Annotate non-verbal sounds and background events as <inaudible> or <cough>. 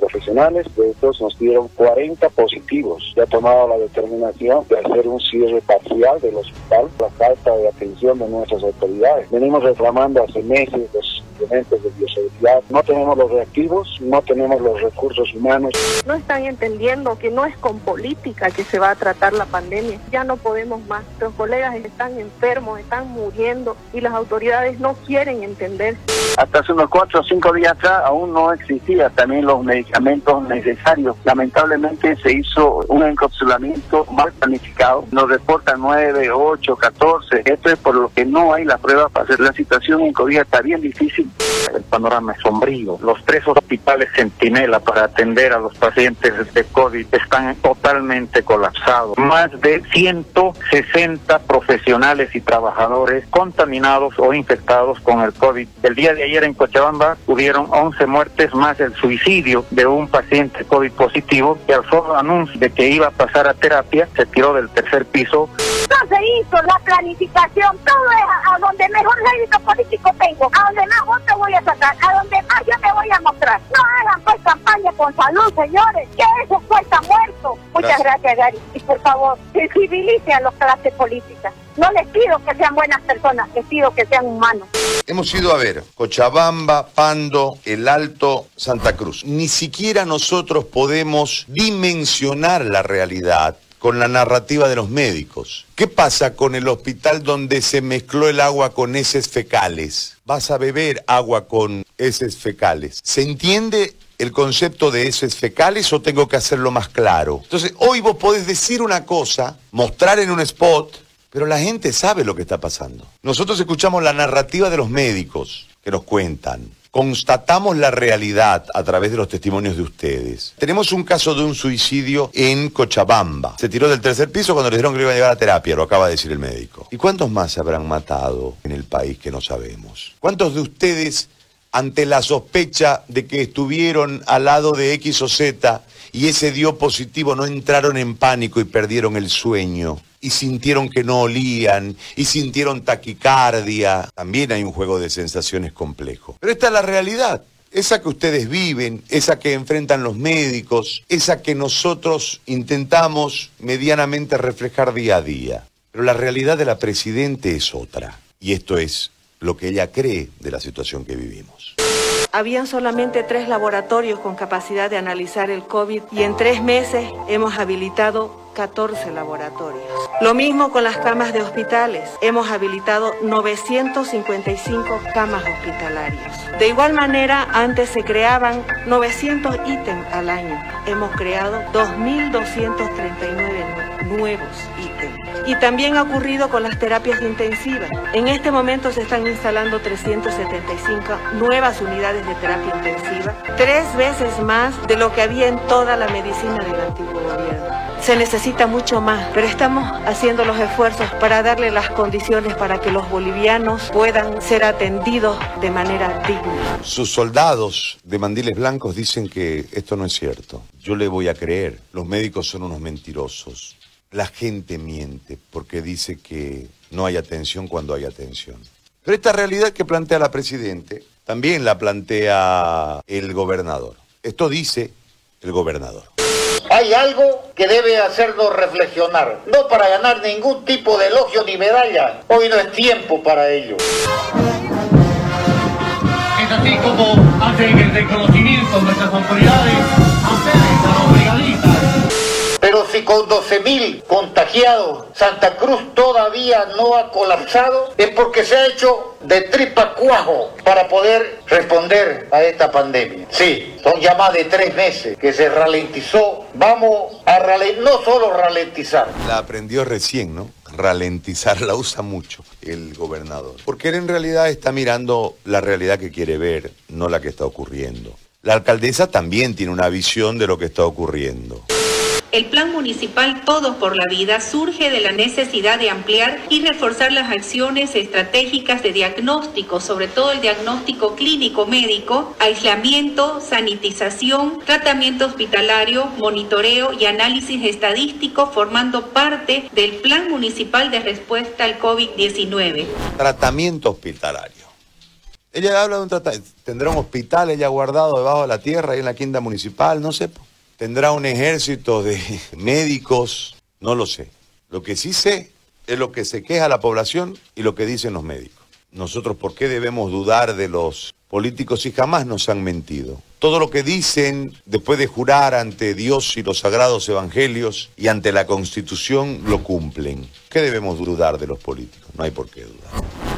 profesionales, de estos nos dieron 40 positivos. Se ha tomado la determinación de hacer un cierre parcial del hospital por falta de atención de nuestras autoridades. Venimos reclamando hace meses los de bioseguridad. No tenemos los reactivos, no tenemos los recursos humanos. No están entendiendo que no es con política que se va a tratar la pandemia. Ya no podemos más. Nuestros colegas están enfermos, están muriendo y las autoridades no quieren entender. Hasta hace unos cuatro o cinco días atrás aún no existían también los medicamentos necesarios. Lamentablemente se hizo un encapsulamiento mal planificado. Nos reportan 9, 8, 14. Esto es por lo que no hay la prueba para hacer. La situación en COVID está bien difícil. El panorama es sombrío. Los tres hospitales Centinela para atender a los pacientes de COVID están totalmente colapsados. Más de 160 profesionales y trabajadores contaminados o infectados con el COVID. El día de ayer en Cochabamba hubieron 11 muertes más el suicidio de un paciente COVID positivo que al solo anuncio de que iba a pasar a terapia se tiró del tercer piso. No se hizo la planificación, todo es a donde mejor rédito político tengo, a donde más votos voy a sacar, a donde más yo me voy a mostrar. No hagan pues campaña con salud, señores, que eso cuesta muerto. Muchas gracias, Gary. Y por favor, sensibilice a las clases políticas. No les pido que sean buenas personas, les pido que sean humanos. Hemos ido a ver Cochabamba, Pando, El Alto, Santa Cruz. Ni siquiera nosotros podemos dimensionar la realidad con la narrativa de los médicos. ¿Qué pasa con el hospital donde se mezcló el agua con heces fecales? Vas a beber agua con heces fecales. ¿Se entiende el concepto de heces fecales o tengo que hacerlo más claro? Entonces, hoy vos podés decir una cosa, mostrar en un spot, pero la gente sabe lo que está pasando. Nosotros escuchamos la narrativa de los médicos que nos cuentan. Constatamos la realidad a través de los testimonios de ustedes. Tenemos un caso de un suicidio en Cochabamba. Se tiró del tercer piso cuando le dijeron que le iba a llevar a terapia, lo acaba de decir el médico. ¿Y cuántos más se habrán matado en el país que no sabemos? ¿Cuántos de ustedes, ante la sospecha de que estuvieron al lado de X o Z y ese dio positivo, no entraron en pánico y perdieron el sueño? y sintieron que no olían y sintieron taquicardia. También hay un juego de sensaciones complejo. Pero esta es la realidad. Esa que ustedes viven, esa que enfrentan los médicos, esa que nosotros intentamos medianamente reflejar día a día. Pero la realidad de la Presidente es otra. Y esto es lo que ella cree de la situación que vivimos. Habían solamente tres laboratorios con capacidad de analizar el COVID y en tres meses hemos habilitado 14 laboratorios. Lo mismo con las camas de hospitales. Hemos habilitado 955 camas hospitalarias. De igual manera, antes se creaban 900 ítems al año. Hemos creado 2.239 nuevos ítems. Y también ha ocurrido con las terapias intensivas. En este momento se están instalando 375 nuevas unidades de terapia intensiva, tres veces más de lo que había en toda la medicina del antiguo gobierno. Se necesita mucho más, pero estamos haciendo los esfuerzos para darle las condiciones para que los bolivianos puedan ser atendidos de manera digna. Sus soldados de mandiles blancos dicen que esto no es cierto. Yo le voy a creer. Los médicos son unos mentirosos. La gente miente porque dice que no hay atención cuando hay atención. Pero esta realidad que plantea la Presidente también la plantea el gobernador. Esto dice el gobernador. Hay algo que debe hacernos reflexionar, no para ganar ningún tipo de elogio ni medalla. Hoy no es tiempo para ello. Es así como hacen el reconocimiento nuestras autoridades Santa Cruz todavía no ha colapsado, es porque se ha hecho de tripa cuajo para poder responder a esta pandemia. Sí, son ya más de tres meses que se ralentizó. Vamos a ralentizar, no solo ralentizar. La aprendió recién, ¿no? Ralentizar la usa mucho el gobernador. Porque él en realidad está mirando la realidad que quiere ver, no la que está ocurriendo. La alcaldesa también tiene una visión de lo que está ocurriendo. El Plan Municipal Todos por la Vida surge de la necesidad de ampliar y reforzar las acciones estratégicas de diagnóstico, sobre todo el diagnóstico clínico médico, aislamiento, sanitización, tratamiento hospitalario, monitoreo y análisis estadístico, formando parte del Plan Municipal de Respuesta al COVID-19. Tratamiento hospitalario. Ella habla de un tratado. Tendrá un hospital ella guardado debajo de la tierra, ahí en la quinta municipal, no sé. Tendrá un ejército de <laughs> médicos, no lo sé. Lo que sí sé es lo que se queja la población y lo que dicen los médicos. Nosotros, ¿por qué debemos dudar de los políticos si jamás nos han mentido? Todo lo que dicen después de jurar ante Dios y los sagrados evangelios y ante la Constitución lo cumplen. ¿Qué debemos dudar de los políticos? No hay por qué dudar.